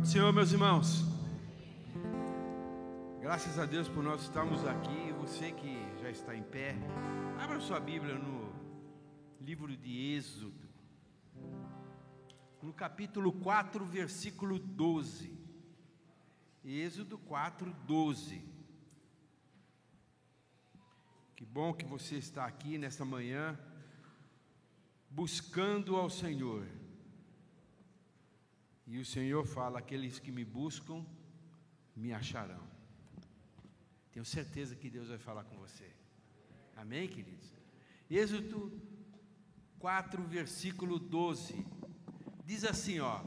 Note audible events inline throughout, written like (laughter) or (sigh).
Pode Senhor, meus irmãos. Graças a Deus por nós estarmos aqui. Você que já está em pé, abra sua Bíblia no livro de Êxodo, no capítulo 4, versículo 12. Êxodo 4, 12. Que bom que você está aqui nesta manhã, buscando ao Senhor. E o Senhor fala: aqueles que me buscam, me acharão. Tenho certeza que Deus vai falar com você. Amém, queridos? Êxodo 4, versículo 12. Diz assim, ó: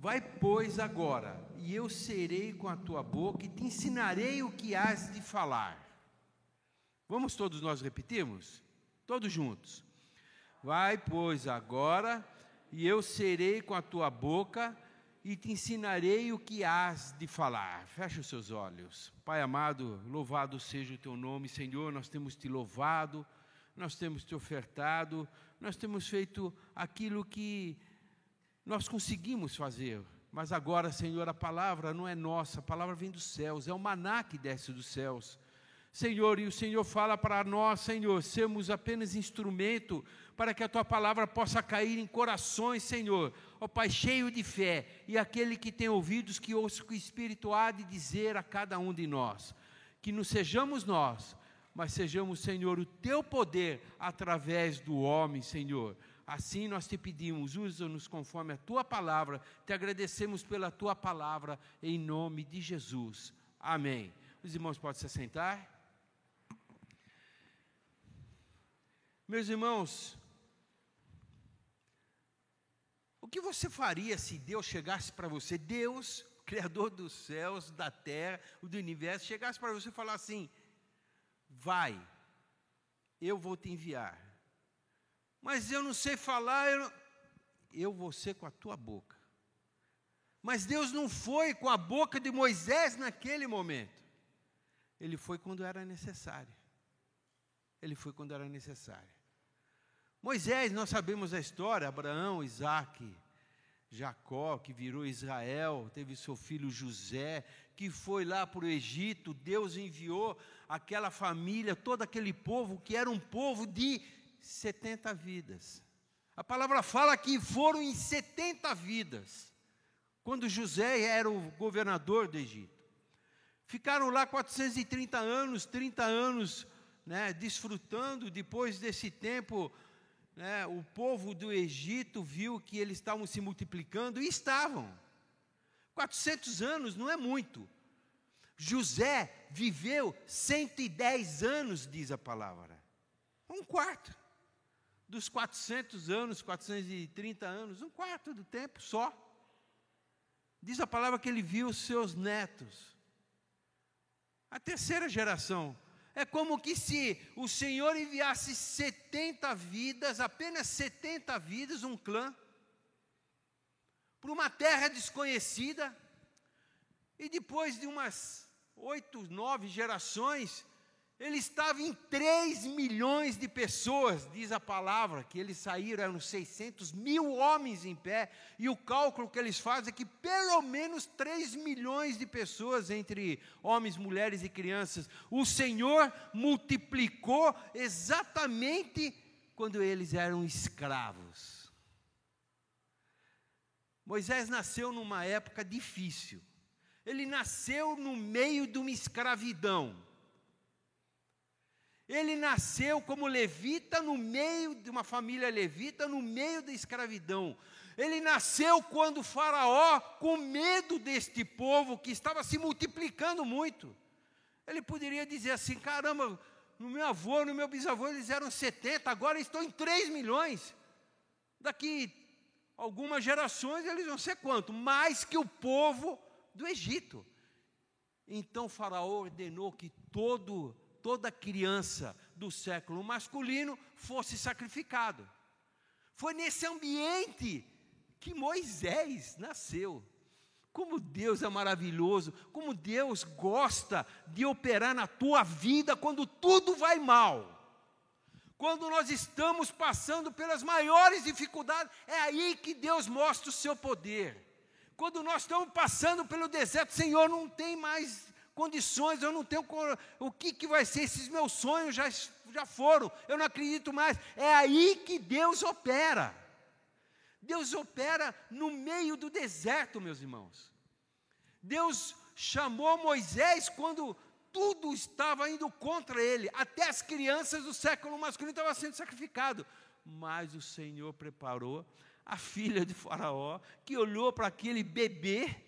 Vai, pois, agora, e eu serei com a tua boca e te ensinarei o que has de falar. Vamos todos nós repetirmos? Todos juntos. Vai, pois, agora, e eu serei com a tua boca e te ensinarei o que has de falar. Feche os seus olhos. Pai amado, louvado seja o teu nome, Senhor. Nós temos te louvado, nós temos te ofertado, nós temos feito aquilo que nós conseguimos fazer. Mas agora, Senhor, a palavra não é nossa, a palavra vem dos céus, é o maná que desce dos céus. Senhor, e o Senhor fala para nós, Senhor, sermos apenas instrumento para que a tua palavra possa cair em corações, Senhor, ó Pai, cheio de fé, e aquele que tem ouvidos que ouça o que o Espírito há de dizer a cada um de nós. Que não sejamos nós, mas sejamos, Senhor, o teu poder através do homem, Senhor. Assim nós te pedimos, usa-nos conforme a tua palavra, te agradecemos pela tua palavra, em nome de Jesus. Amém. Os irmãos podem se sentar. Meus irmãos, o que você faria se Deus chegasse para você, Deus, Criador dos céus, da terra, do universo, chegasse para você e falasse assim: vai, eu vou te enviar, mas eu não sei falar, eu, eu vou ser com a tua boca. Mas Deus não foi com a boca de Moisés naquele momento, ele foi quando era necessário. Ele foi quando era necessário. Moisés, nós sabemos a história: Abraão, Isaac, Jacó, que virou Israel, teve seu filho José, que foi lá para o Egito. Deus enviou aquela família, todo aquele povo, que era um povo de 70 vidas. A palavra fala que foram em 70 vidas, quando José era o governador do Egito. Ficaram lá 430 anos, 30 anos né, desfrutando, depois desse tempo, né, o povo do Egito viu que eles estavam se multiplicando e estavam. 400 anos não é muito. José viveu 110 anos, diz a palavra. Um quarto. Dos 400 anos, 430 anos, um quarto do tempo só. Diz a palavra que ele viu seus netos. A terceira geração é como que se o Senhor enviasse 70 vidas, apenas 70 vidas, um clã, para uma terra desconhecida, e depois de umas oito, nove gerações, ele estava em 3 milhões de pessoas, diz a palavra, que eles saíram, eram 600 mil homens em pé, e o cálculo que eles fazem é que pelo menos 3 milhões de pessoas, entre homens, mulheres e crianças, o Senhor multiplicou exatamente quando eles eram escravos. Moisés nasceu numa época difícil, ele nasceu no meio de uma escravidão. Ele nasceu como levita no meio de uma família levita, no meio da escravidão. Ele nasceu quando Faraó, com medo deste povo que estava se multiplicando muito, ele poderia dizer assim: caramba, no meu avô, no meu bisavô eles eram 70, agora estão em 3 milhões. Daqui algumas gerações eles vão ser quanto? Mais que o povo do Egito. Então Faraó ordenou que todo toda criança do século masculino fosse sacrificado. Foi nesse ambiente que Moisés nasceu. Como Deus é maravilhoso, como Deus gosta de operar na tua vida quando tudo vai mal. Quando nós estamos passando pelas maiores dificuldades, é aí que Deus mostra o seu poder. Quando nós estamos passando pelo deserto, Senhor, não tem mais condições, eu não tenho. O que, que vai ser? Esses meus sonhos já, já foram, eu não acredito mais. É aí que Deus opera. Deus opera no meio do deserto, meus irmãos. Deus chamou Moisés quando tudo estava indo contra ele, até as crianças do século masculino estavam sendo sacrificadas. Mas o Senhor preparou a filha de Faraó, que olhou para aquele bebê,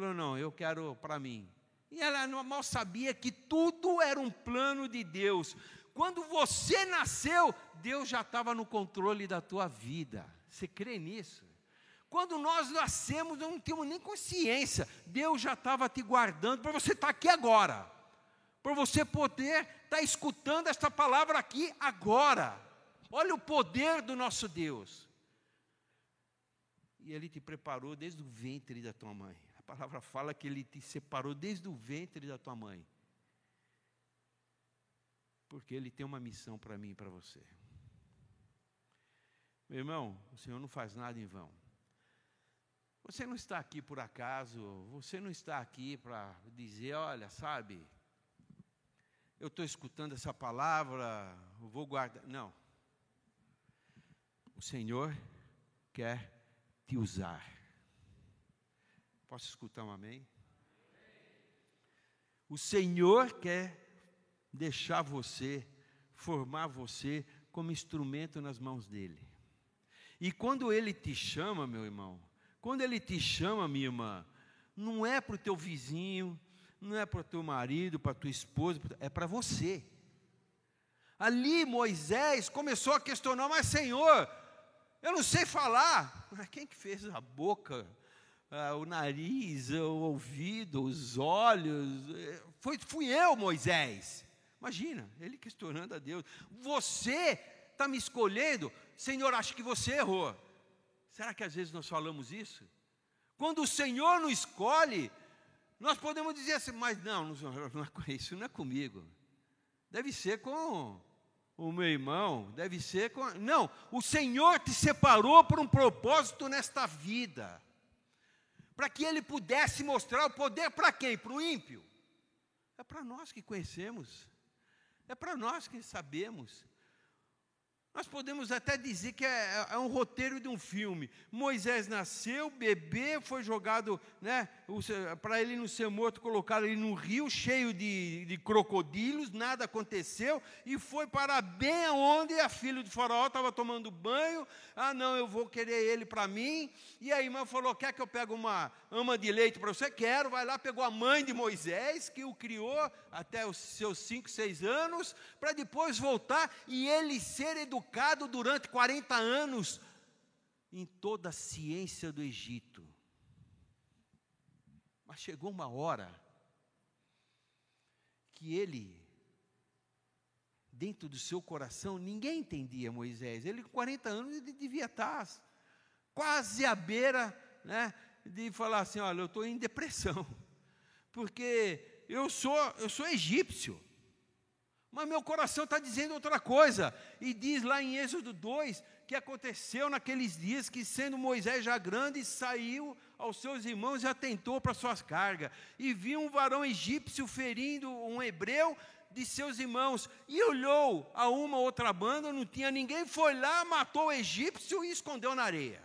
falou: Não, eu quero para mim. E ela mal sabia que tudo era um plano de Deus. Quando você nasceu, Deus já estava no controle da tua vida. Você crê nisso? Quando nós nascemos, não temos nem consciência. Deus já estava te guardando para você estar tá aqui agora. Para você poder estar tá escutando esta palavra aqui agora. Olha o poder do nosso Deus. E Ele te preparou desde o ventre da tua mãe. Palavra fala que Ele te separou desde o ventre da tua mãe. Porque Ele tem uma missão para mim e para você. Meu irmão, o Senhor não faz nada em vão. Você não está aqui por acaso, você não está aqui para dizer, olha, sabe, eu estou escutando essa palavra, vou guardar. Não. O Senhor quer te usar. Posso escutar um amém? O Senhor quer deixar você, formar você como instrumento nas mãos dele. E quando ele te chama, meu irmão, quando ele te chama, minha irmã, não é para o teu vizinho, não é para o teu marido, para a tua esposa, é para você. Ali Moisés começou a questionar, mas Senhor, eu não sei falar. Mas quem que fez a boca, ah, o nariz, o ouvido, os olhos? Foi, fui eu, Moisés. Imagina, ele questionando a Deus. Você está me escolhendo? Senhor, acho que você errou. Será que às vezes nós falamos isso? Quando o Senhor nos escolhe, nós podemos dizer assim, mas não, não é, (laughs) isso não é comigo. Deve ser com o meu irmão, deve ser com. Não, o Senhor te separou por um propósito nesta vida. Para que ele pudesse mostrar o poder para quem? Para o ímpio. É para nós que conhecemos. É para nós que sabemos. Nós podemos até dizer que é, é, um roteiro de um filme. Moisés nasceu, bebê, foi jogado, né, para ele não ser morto, colocaram ele num rio cheio de, de crocodilos, nada aconteceu, e foi para bem aonde a filha de Faraó estava tomando banho. Ah, não, eu vou querer ele para mim. E a irmã falou: Quer que eu pegue uma ama de leite para você? Quero. Vai lá, pegou a mãe de Moisés, que o criou até os seus 5, 6 anos, para depois voltar e ele ser educado durante 40 anos em toda a ciência do Egito. Mas chegou uma hora que ele, dentro do seu coração, ninguém entendia Moisés. Ele, com 40 anos, ele devia estar quase à beira né, de falar assim: olha, eu estou em depressão, porque eu sou, eu sou egípcio. Mas meu coração está dizendo outra coisa. E diz lá em Êxodo 2 que aconteceu naqueles dias que, sendo Moisés já grande, saiu aos seus irmãos e atentou para suas cargas. E viu um varão egípcio ferindo um hebreu de seus irmãos. E olhou a uma outra banda, não tinha ninguém, foi lá, matou o egípcio e escondeu na areia.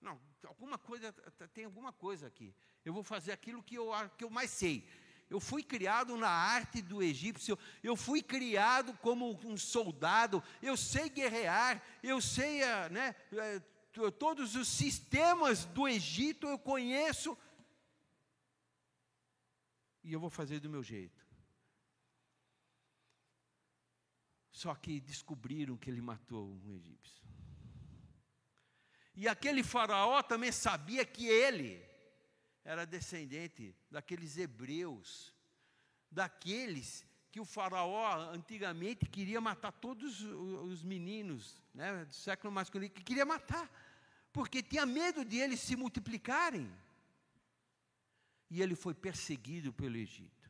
Não, alguma coisa, tem alguma coisa aqui eu vou fazer aquilo que eu, que eu mais sei. Eu fui criado na arte do egípcio, eu fui criado como um soldado, eu sei guerrear, eu sei eh, né, eh, todos os sistemas do Egito, eu conheço, e eu vou fazer do meu jeito. Só que descobriram que ele matou um egípcio. E aquele faraó também sabia que ele era descendente daqueles hebreus, daqueles que o faraó antigamente queria matar todos os meninos né, do século masculino, que queria matar, porque tinha medo de eles se multiplicarem. E ele foi perseguido pelo Egito.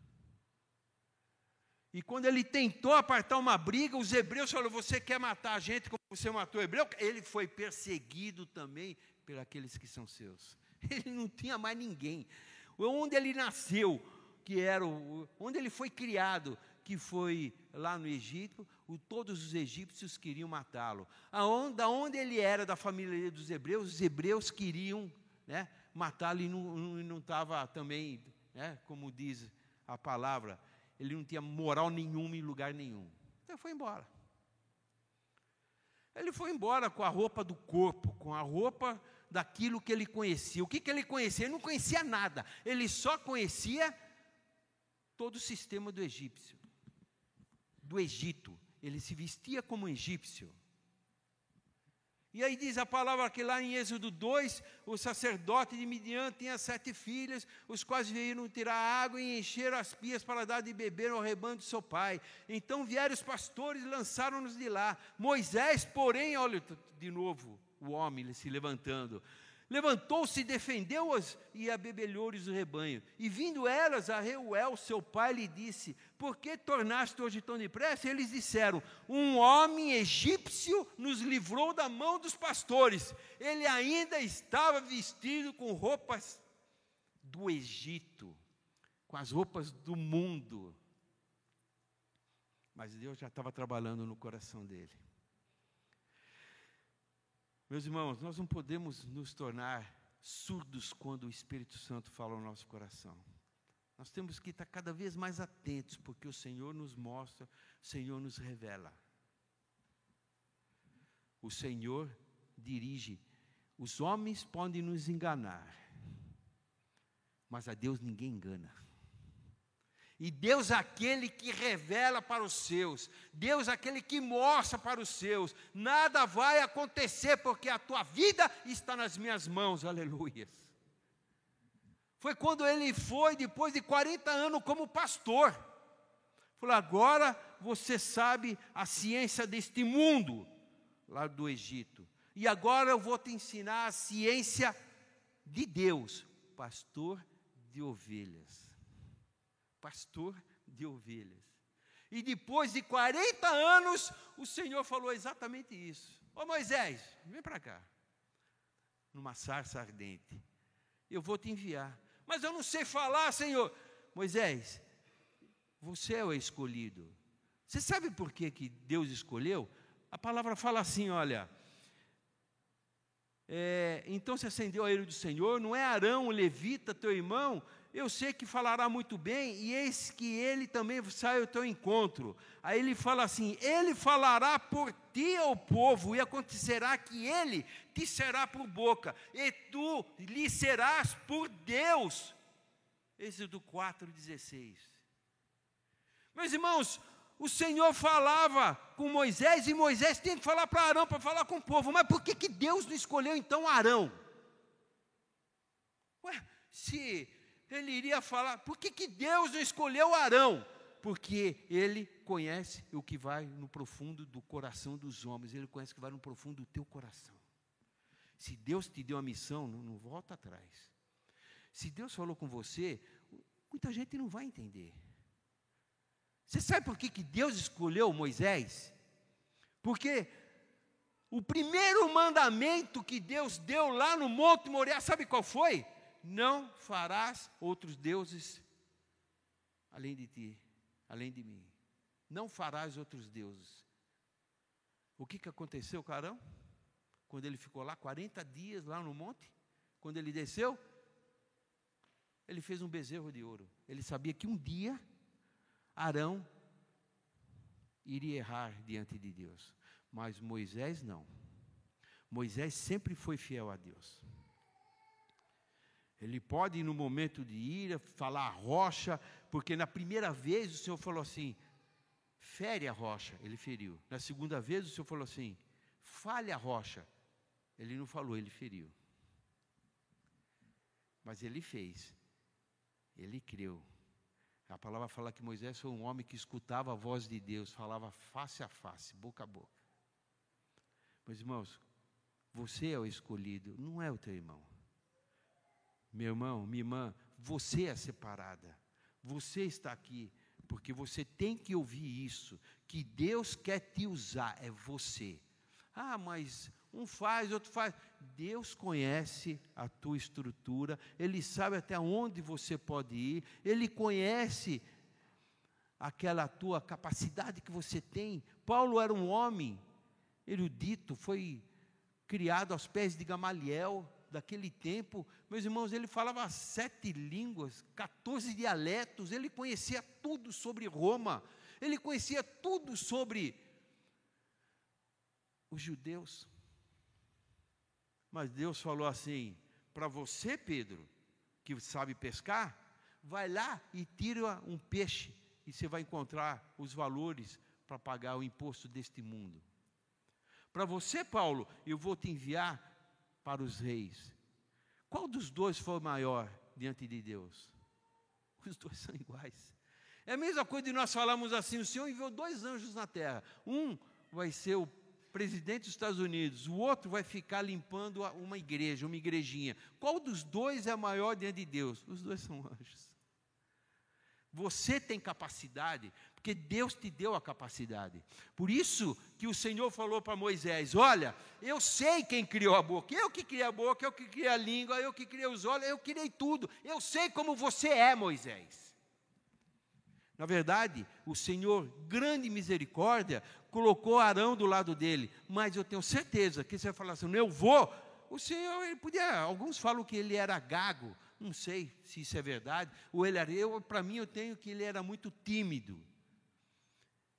E quando ele tentou apartar uma briga, os hebreus falaram: Você quer matar a gente como você matou o hebreu? Ele foi perseguido também pelos que são seus. (laughs) Ele não tinha mais ninguém. Onde ele nasceu, que era o, onde ele foi criado, que foi lá no Egito, o, todos os egípcios queriam matá-lo. Aonde, onde ele era da família dos hebreus, os hebreus queriam né, matá-lo e não estava também, né, como diz a palavra, ele não tinha moral nenhuma em lugar nenhum. Então foi embora. Ele foi embora com a roupa do corpo, com a roupa daquilo que ele conhecia. O que, que ele conhecia? Ele não conhecia nada. Ele só conhecia todo o sistema do egípcio do Egito. Ele se vestia como egípcio. E aí diz a palavra que lá em Êxodo 2, o sacerdote de Midian tinha sete filhas, os quais vieram tirar água e encheram as pias para dar de beber ao rebanho de seu pai. Então vieram os pastores e lançaram-nos de lá. Moisés, porém, olha de novo o homem se levantando. Levantou-se defendeu-as e abebelhou-lhes o rebanho. E vindo elas a Reuel, seu pai, lhe disse: Por que tornaste hoje tão depressa? Eles disseram: Um homem egípcio nos livrou da mão dos pastores. Ele ainda estava vestido com roupas do Egito, com as roupas do mundo. Mas Deus já estava trabalhando no coração dele. Meus irmãos, nós não podemos nos tornar surdos quando o Espírito Santo fala no nosso coração. Nós temos que estar cada vez mais atentos, porque o Senhor nos mostra, o Senhor nos revela. O Senhor dirige. Os homens podem nos enganar, mas a Deus ninguém engana. E Deus é aquele que revela para os seus, Deus é aquele que mostra para os seus. Nada vai acontecer porque a tua vida está nas minhas mãos, aleluias. Foi quando ele foi, depois de 40 anos, como pastor. Falou: agora você sabe a ciência deste mundo, lá do Egito. E agora eu vou te ensinar a ciência de Deus, pastor de ovelhas pastor de ovelhas. E depois de 40 anos, o Senhor falou exatamente isso. Ô Moisés, vem para cá. Numa sarça ardente. Eu vou te enviar. Mas eu não sei falar, Senhor. Moisés, você é o escolhido. Você sabe por que, que Deus escolheu? A palavra fala assim: olha. É, então se acendeu a ira do Senhor, não é Arão, o levita, teu irmão, eu sei que falará muito bem, e eis que ele também sai ao teu encontro. Aí ele fala assim: Ele falará por ti ao povo, e acontecerá que ele te será por boca, e tu lhe serás por Deus. Êxodo 4,16. Meus irmãos, o Senhor falava com Moisés, e Moisés tem que falar para Arão para falar com o povo. Mas por que, que Deus não escolheu então Arão? Ué, se ele iria falar: por que, que Deus não escolheu Arão? Porque ele conhece o que vai no profundo do coração dos homens, ele conhece o que vai no profundo do teu coração. Se Deus te deu a missão, não, não volta atrás. Se Deus falou com você, muita gente não vai entender. Você sabe por que, que Deus escolheu Moisés? Porque o primeiro mandamento que Deus deu lá no Monte Moriá, sabe qual foi? Não farás outros deuses além de ti, além de mim. Não farás outros deuses. O que, que aconteceu com Arão? Quando ele ficou lá 40 dias lá no monte, quando ele desceu, ele fez um bezerro de ouro. Ele sabia que um dia Arão iria errar diante de Deus, mas Moisés não. Moisés sempre foi fiel a Deus. Ele pode, no momento de ira, falar rocha, porque na primeira vez o Senhor falou assim: fere a rocha, ele feriu. Na segunda vez o Senhor falou assim: fale a rocha. Ele não falou, ele feriu. Mas ele fez, ele creu. A palavra fala que Moisés foi um homem que escutava a voz de Deus, falava face a face, boca a boca. Meus irmãos, você é o escolhido, não é o teu irmão. Meu irmão, minha irmã, você é separada. Você está aqui porque você tem que ouvir isso, que Deus quer te usar, é você. Ah, mas um faz, outro faz. Deus conhece a tua estrutura, Ele sabe até onde você pode ir, Ele conhece aquela tua capacidade que você tem. Paulo era um homem erudito, foi criado aos pés de Gamaliel, daquele tempo, meus irmãos, ele falava sete línguas, 14 dialetos, ele conhecia tudo sobre Roma, ele conhecia tudo sobre os judeus. Mas Deus falou assim: para você, Pedro, que sabe pescar, vai lá e tira um peixe, e você vai encontrar os valores para pagar o imposto deste mundo. Para você, Paulo, eu vou te enviar para os reis. Qual dos dois foi maior diante de Deus? Os dois são iguais. É a mesma coisa de nós falarmos assim: o Senhor enviou dois anjos na terra. Um vai ser o presidente dos Estados Unidos, o outro vai ficar limpando uma igreja, uma igrejinha. Qual dos dois é maior diante de Deus? Os dois são anjos. Você tem capacidade, porque Deus te deu a capacidade. Por isso que o Senhor falou para Moisés: Olha, eu sei quem criou a boca, eu que criei a boca, eu que criei a língua, eu que criei os olhos, eu criei tudo. Eu sei como você é, Moisés. Na verdade, o Senhor, grande misericórdia, colocou Arão do lado dele, mas eu tenho certeza que você vai falar assim: eu vou. O Senhor, ele podia, alguns falam que ele era gago, não sei se isso é verdade, ou ele era, eu, para mim, eu tenho que ele era muito tímido.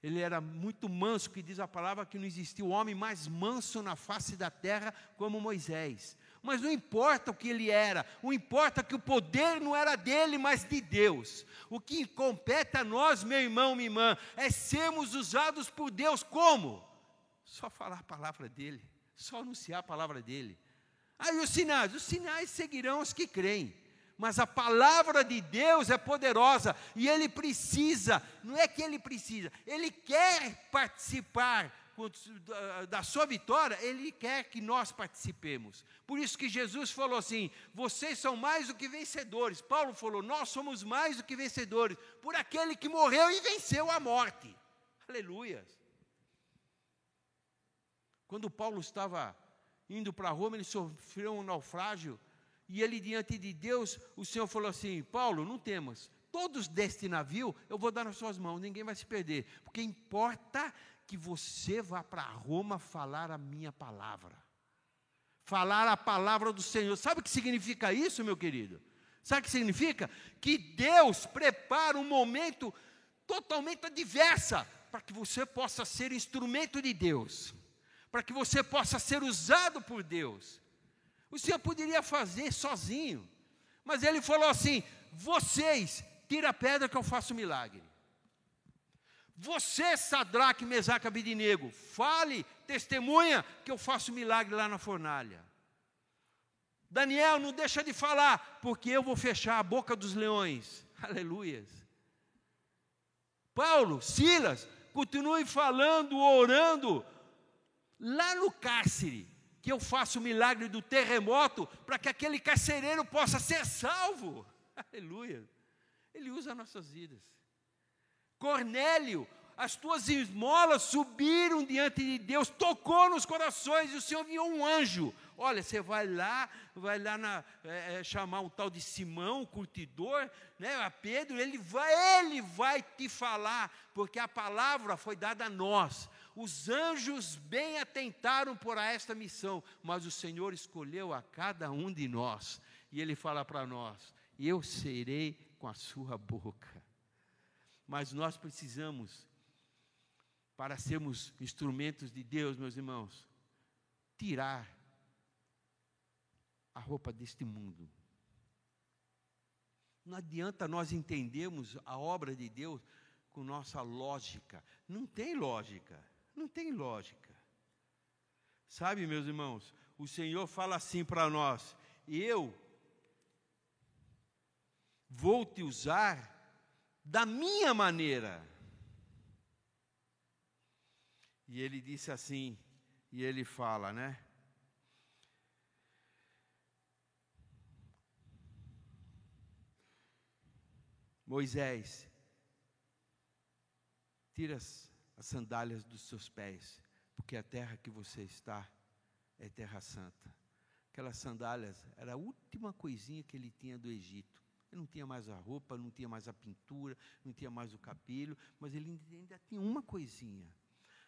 Ele era muito manso, que diz a palavra que não existia o homem mais manso na face da terra como Moisés. Mas não importa o que ele era, o importa que o poder não era dele, mas de Deus. O que compete a nós, meu irmão, minha irmã, é sermos usados por Deus como? Só falar a palavra dele, só anunciar a palavra dele. Aí os sinais, os sinais seguirão os que creem. Mas a palavra de Deus é poderosa e ele precisa, não é que ele precisa, ele quer participar da sua vitória, Ele quer que nós participemos. Por isso que Jesus falou assim: vocês são mais do que vencedores. Paulo falou: nós somos mais do que vencedores, por aquele que morreu e venceu a morte. Aleluia. Quando Paulo estava indo para Roma, ele sofreu um naufrágio, e ele, diante de Deus, o Senhor falou assim: Paulo, não temas, todos deste navio eu vou dar nas suas mãos, ninguém vai se perder, porque importa que você vá para Roma falar a minha palavra. Falar a palavra do Senhor. Sabe o que significa isso, meu querido? Sabe o que significa? Que Deus prepara um momento totalmente adversa para que você possa ser instrumento de Deus, para que você possa ser usado por Deus. O Senhor poderia fazer sozinho, mas Ele falou assim: vocês, tira a pedra que eu faço milagre. Você, Sadraque, Mesaque, Abidinego, fale, testemunha que eu faço milagre lá na fornalha. Daniel, não deixa de falar, porque eu vou fechar a boca dos leões. (laughs) Aleluias. Paulo, Silas, continue falando, orando, lá no cárcere, que eu faço o milagre do terremoto, para que aquele carcereiro possa ser salvo. (laughs) Aleluia. Ele usa nossas vidas. Cornélio, as tuas esmolas subiram diante de Deus, tocou nos corações e o Senhor enviou um anjo. Olha, você vai lá, vai lá na, é, é, chamar um tal de Simão, o curtidor, né, a Pedro, ele vai, ele vai te falar, porque a palavra foi dada a nós. Os anjos bem atentaram por esta missão, mas o Senhor escolheu a cada um de nós. E ele fala para nós: Eu serei com a sua boca. Mas nós precisamos, para sermos instrumentos de Deus, meus irmãos, tirar a roupa deste mundo. Não adianta nós entendermos a obra de Deus com nossa lógica. Não tem lógica. Não tem lógica. Sabe, meus irmãos, o Senhor fala assim para nós: eu vou te usar da minha maneira. E ele disse assim, e ele fala, né? Moisés, tira as, as sandálias dos seus pés, porque a terra que você está é Terra Santa. Aquelas sandálias era a última coisinha que ele tinha do Egito. Ele não tinha mais a roupa, não tinha mais a pintura, não tinha mais o cabelo, mas ele ainda tinha uma coisinha.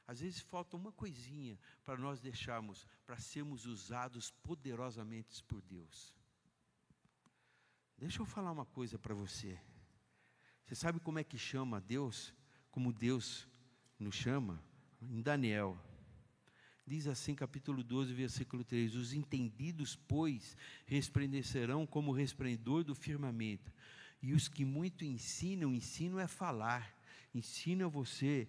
Às vezes falta uma coisinha para nós deixarmos, para sermos usados poderosamente por Deus. Deixa eu falar uma coisa para você. Você sabe como é que chama Deus? Como Deus nos chama? Em Daniel. Diz assim, capítulo 12, versículo 3: Os entendidos, pois, resplandecerão como o resplendor do firmamento. E os que muito ensinam, ensino é falar. Ensina você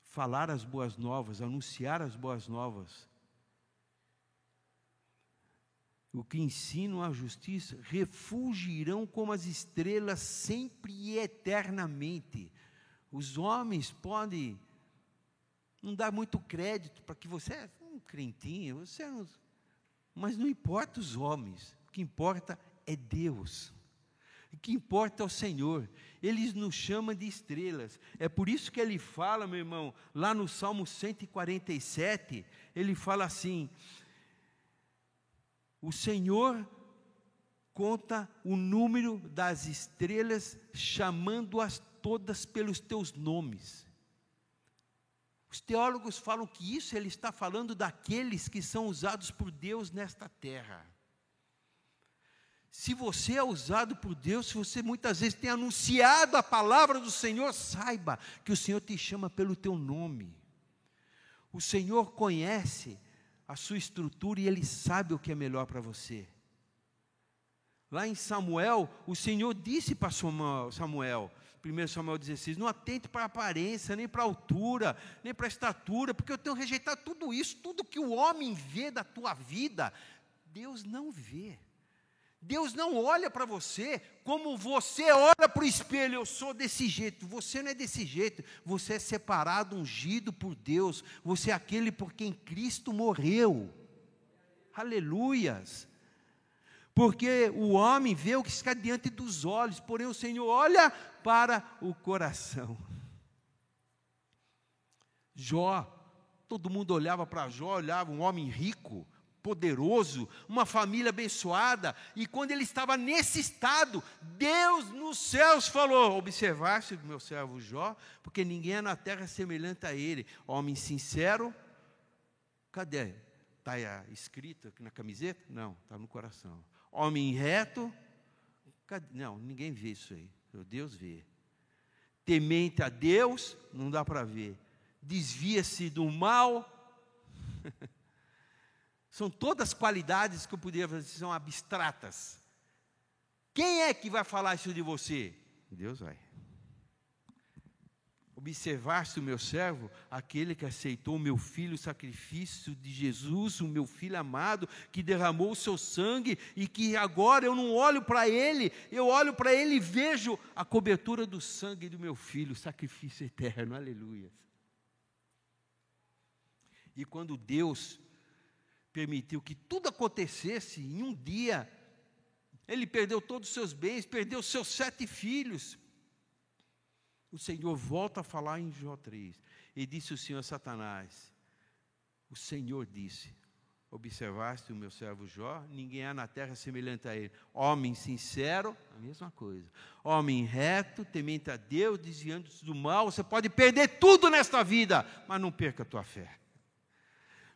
falar as boas novas, anunciar as boas novas. O que ensinam a justiça refugirão como as estrelas sempre e eternamente. Os homens podem não dar muito crédito para que você é um crentinho, você não, mas não importa os homens, o que importa é Deus. O que importa é o Senhor. Ele nos chama de estrelas. É por isso que ele fala, meu irmão, lá no Salmo 147, ele fala assim: O Senhor conta o número das estrelas, chamando-as todas pelos teus nomes. Os teólogos falam que isso ele está falando daqueles que são usados por Deus nesta terra. Se você é usado por Deus, se você muitas vezes tem anunciado a palavra do Senhor, saiba que o Senhor te chama pelo teu nome. O Senhor conhece a sua estrutura e Ele sabe o que é melhor para você. Lá em Samuel, o Senhor disse para Samuel, 1 Samuel 16, não atente para a aparência, nem para a altura, nem para a estatura, porque eu tenho rejeitado tudo isso, tudo que o homem vê da tua vida, Deus não vê. Deus não olha para você como você olha para o espelho. Eu sou desse jeito. Você não é desse jeito. Você é separado, ungido por Deus. Você é aquele por quem Cristo morreu. Aleluias. Porque o homem vê o que está diante dos olhos, porém o Senhor olha para o coração. Jó, todo mundo olhava para Jó, olhava um homem rico, poderoso, uma família abençoada, e quando ele estava nesse estado, Deus nos céus falou: Observaste meu servo Jó, porque ninguém é na terra semelhante a ele, homem sincero. Cadê? Está escrito aqui na camiseta? Não, está no coração. Homem reto? Não, ninguém vê isso aí. Deus vê. Temente a Deus? Não dá para ver. Desvia-se do mal? (laughs) São todas qualidades que eu poderia fazer, são abstratas. Quem é que vai falar isso de você? Deus vai. Observaste o meu servo, aquele que aceitou o meu filho, o sacrifício de Jesus, o meu filho amado, que derramou o seu sangue e que agora eu não olho para ele, eu olho para ele e vejo a cobertura do sangue do meu filho, o sacrifício eterno, aleluia. E quando Deus permitiu que tudo acontecesse em um dia. Ele perdeu todos os seus bens, perdeu seus sete filhos. O Senhor volta a falar em Jó 3. E disse o Senhor a Satanás: O Senhor disse: Observaste o meu servo Jó? Ninguém há na terra semelhante a ele. Homem sincero, a mesma coisa. Homem reto, temente a Deus, desviando-se do mal. Você pode perder tudo nesta vida, mas não perca a tua fé.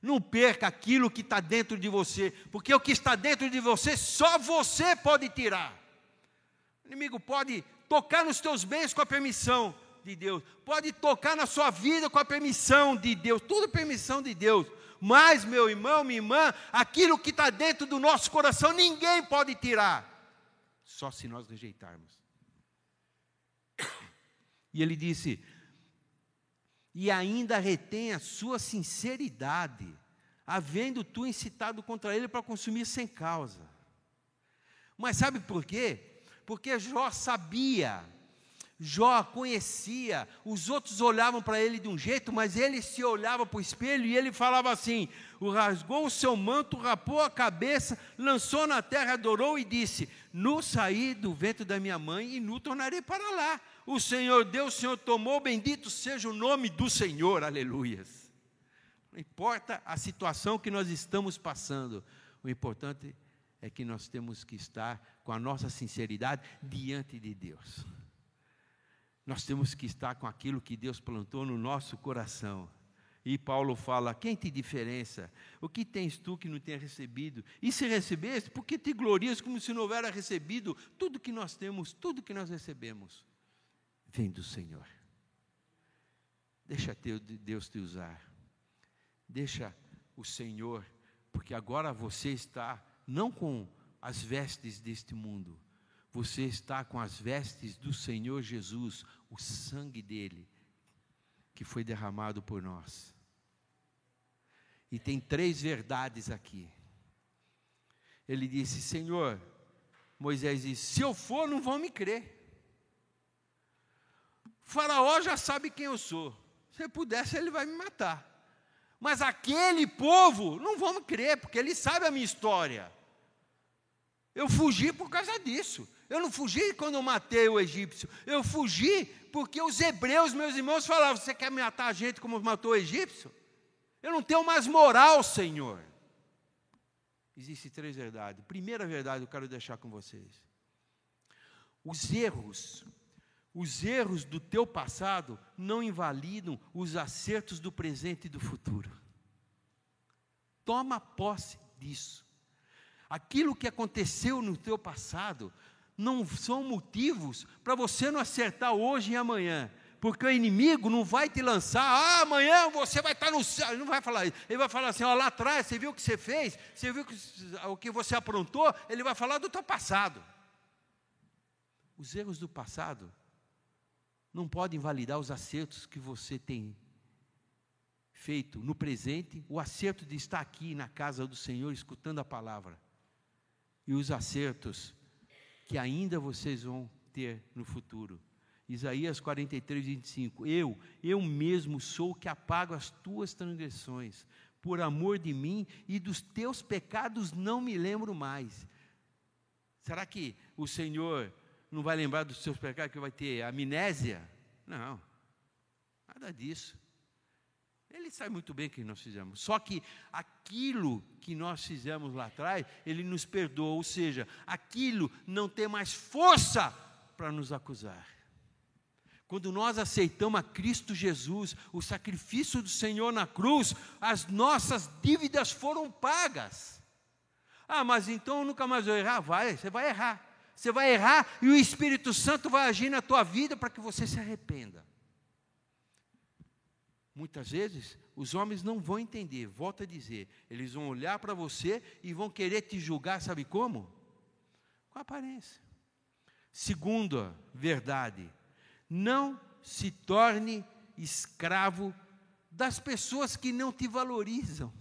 Não perca aquilo que está dentro de você, porque o que está dentro de você só você pode tirar. O inimigo pode tocar nos teus bens com a permissão de Deus, pode tocar na sua vida com a permissão de Deus, tudo permissão de Deus. Mas, meu irmão, minha irmã, aquilo que está dentro do nosso coração, ninguém pode tirar, só se nós rejeitarmos. (coughs) E ele disse: e ainda retém a sua sinceridade, havendo tu incitado contra ele para consumir sem causa. Mas sabe por quê? Porque Jó sabia, Jó conhecia, os outros olhavam para ele de um jeito, mas ele se olhava para o espelho e ele falava assim: rasgou o seu manto, rapou a cabeça, lançou na terra, adorou e disse: Nu saí do vento da minha mãe e nu tornarei para lá o Senhor deu, o Senhor tomou, bendito seja o nome do Senhor, aleluias. Não importa a situação que nós estamos passando, o importante é que nós temos que estar com a nossa sinceridade diante de Deus. Nós temos que estar com aquilo que Deus plantou no nosso coração. E Paulo fala: quem te diferença? O que tens tu que não tenha recebido? E se recebeste, por que te glorias como se não houvera recebido? Tudo que nós temos, tudo que nós recebemos, vem do Senhor. Deixa Deus te usar. Deixa o Senhor, porque agora você está não com as vestes deste mundo, você está com as vestes do Senhor Jesus, o sangue dele, que foi derramado por nós. E tem três verdades aqui. Ele disse: Senhor, Moisés disse: Se eu for, não vão me crer. faraó já sabe quem eu sou. Se ele pudesse, ele vai me matar. Mas aquele povo não vão me crer, porque ele sabe a minha história. Eu fugi por causa disso. Eu não fugi quando eu matei o egípcio. Eu fugi porque os hebreus, meus irmãos, falavam: Você quer matar a gente como matou o egípcio? Eu não tenho mais moral, Senhor. Existem três verdades. Primeira verdade eu quero deixar com vocês. Os erros, os erros do teu passado não invalidam os acertos do presente e do futuro. Toma posse disso. Aquilo que aconteceu no teu passado não são motivos para você não acertar hoje e amanhã porque o inimigo não vai te lançar, ah, amanhã você vai estar no céu. Ele não vai falar isso. Ele vai falar assim: ó, lá atrás, você viu o que você fez, você viu o que você aprontou. Ele vai falar do teu passado. Os erros do passado não podem validar os acertos que você tem feito no presente, o acerto de estar aqui na casa do Senhor escutando a palavra, e os acertos que ainda vocês vão ter no futuro. Isaías 43, 25. Eu, eu mesmo sou que apago as tuas transgressões, por amor de mim e dos teus pecados não me lembro mais. Será que o Senhor não vai lembrar dos seus pecados, que vai ter amnésia? Não, nada disso. Ele sabe muito bem o que nós fizemos. Só que aquilo que nós fizemos lá atrás, Ele nos perdoa. Ou seja, aquilo não tem mais força para nos acusar. Quando nós aceitamos a Cristo Jesus, o sacrifício do Senhor na cruz, as nossas dívidas foram pagas. Ah, mas então eu nunca mais vou errar? Vai, você vai errar. Você vai errar e o Espírito Santo vai agir na tua vida para que você se arrependa. Muitas vezes os homens não vão entender, volta a dizer, eles vão olhar para você e vão querer te julgar, sabe como? Com aparência. Segunda verdade, não se torne escravo das pessoas que não te valorizam.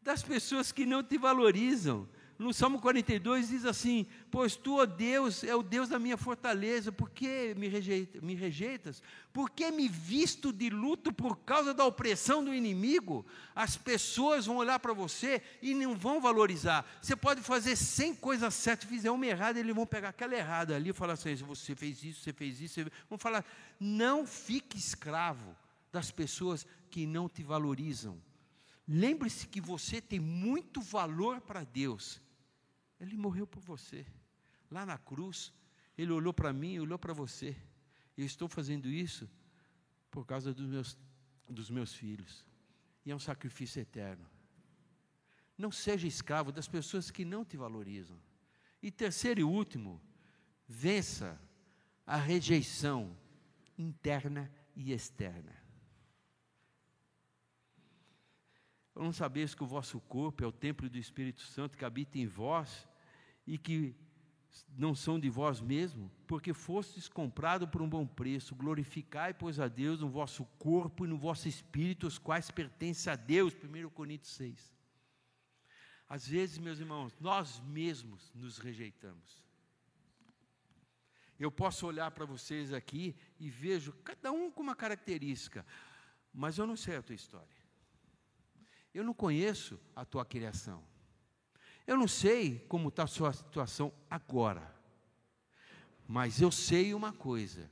Das pessoas que não te valorizam. No Salmo 42 diz assim: Pois tu, ó Deus, é o Deus da minha fortaleza, por que me, rejeita, me rejeitas? Por que me visto de luto por causa da opressão do inimigo? As pessoas vão olhar para você e não vão valorizar. Você pode fazer 100 coisas certas, fizer uma errada, eles vão pegar aquela errada ali e falar assim: Você fez isso, você fez isso. Você... Vão falar: Não fique escravo das pessoas que não te valorizam. Lembre-se que você tem muito valor para Deus ele morreu por você. Lá na cruz, ele olhou para mim olhou para você. Eu estou fazendo isso por causa dos meus, dos meus filhos. E é um sacrifício eterno. Não seja escravo das pessoas que não te valorizam. E terceiro e último, vença a rejeição interna e externa. Eu não sabeis que o vosso corpo é o templo do Espírito Santo que habita em vós e que não são de vós mesmo, porque fostes comprado por um bom preço. Glorificai, pois, a Deus no vosso corpo e no vosso espírito, os quais pertencem a Deus. 1 Coríntios 6. Às vezes, meus irmãos, nós mesmos nos rejeitamos. Eu posso olhar para vocês aqui e vejo cada um com uma característica, mas eu não sei a tua história. Eu não conheço a tua criação. Eu não sei como está a sua situação agora, mas eu sei uma coisa: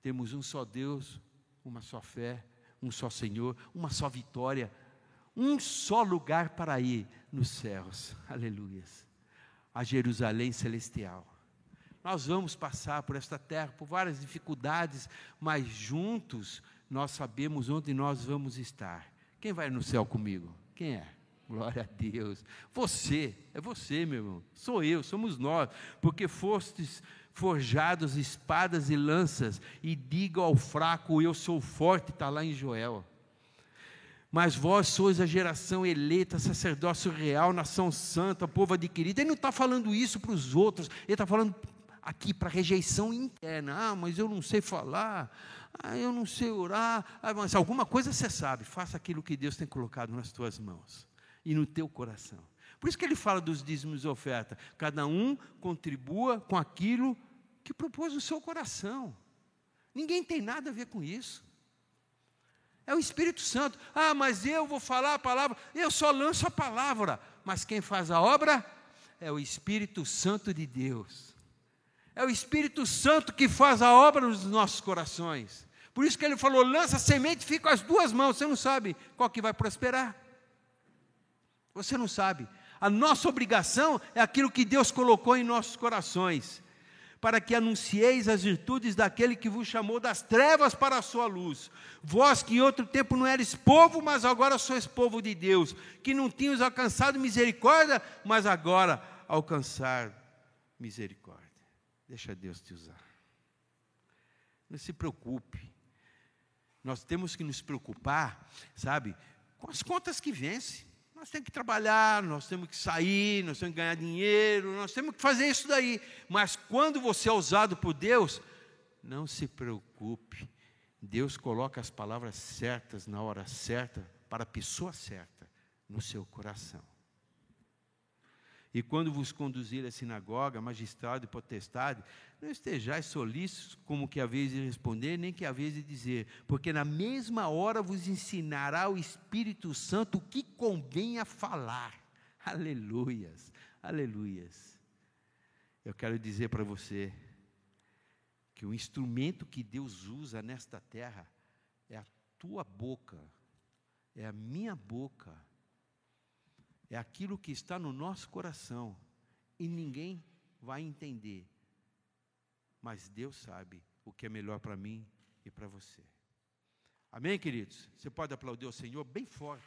temos um só Deus, uma só fé, um só Senhor, uma só vitória, um só lugar para ir nos céus. (laughs) Aleluias. A Jerusalém celestial. Nós vamos passar por esta terra por várias dificuldades, mas juntos nós sabemos onde nós vamos estar. Quem vai no céu comigo? Quem é? Glória a Deus. Você, é você, meu irmão. Sou eu, somos nós. Porque fostes forjados espadas e lanças, e diga ao fraco: Eu sou forte, está lá em Joel. Mas vós sois a geração eleita, sacerdócio real, nação santa, povo adquirido. Ele não está falando isso para os outros, ele está falando aqui para rejeição interna. Ah, mas eu não sei falar, ah, eu não sei orar. Ah, mas alguma coisa você sabe, faça aquilo que Deus tem colocado nas tuas mãos e no teu coração. Por isso que ele fala dos dízimos e oferta. Cada um contribua com aquilo que propôs no seu coração. Ninguém tem nada a ver com isso. É o Espírito Santo. Ah, mas eu vou falar a palavra. Eu só lanço a palavra. Mas quem faz a obra é o Espírito Santo de Deus. É o Espírito Santo que faz a obra nos nossos corações. Por isso que ele falou: lança semente, fica com as duas mãos. Você não sabe qual que vai prosperar. Você não sabe. A nossa obrigação é aquilo que Deus colocou em nossos corações, para que anuncieis as virtudes daquele que vos chamou das trevas para a sua luz. Vós que em outro tempo não eres povo, mas agora sois povo de Deus, que não tínhamos alcançado misericórdia, mas agora alcançar misericórdia. Deixa Deus te usar. Não se preocupe. Nós temos que nos preocupar, sabe, com as contas que vencem. Nós temos que trabalhar, nós temos que sair, nós temos que ganhar dinheiro, nós temos que fazer isso daí. Mas quando você é usado por Deus, não se preocupe. Deus coloca as palavras certas na hora certa, para a pessoa certa, no seu coração. E quando vos conduzir à sinagoga, magistrado e potestade, não estejais solícitos como que a vez de responder, nem que a vez de dizer, porque na mesma hora vos ensinará o Espírito Santo o que convém a falar. Aleluias, aleluias. Eu quero dizer para você que o instrumento que Deus usa nesta terra é a tua boca, é a minha boca é aquilo que está no nosso coração e ninguém vai entender. Mas Deus sabe o que é melhor para mim e para você. Amém, queridos? Você pode aplaudir o Senhor bem forte.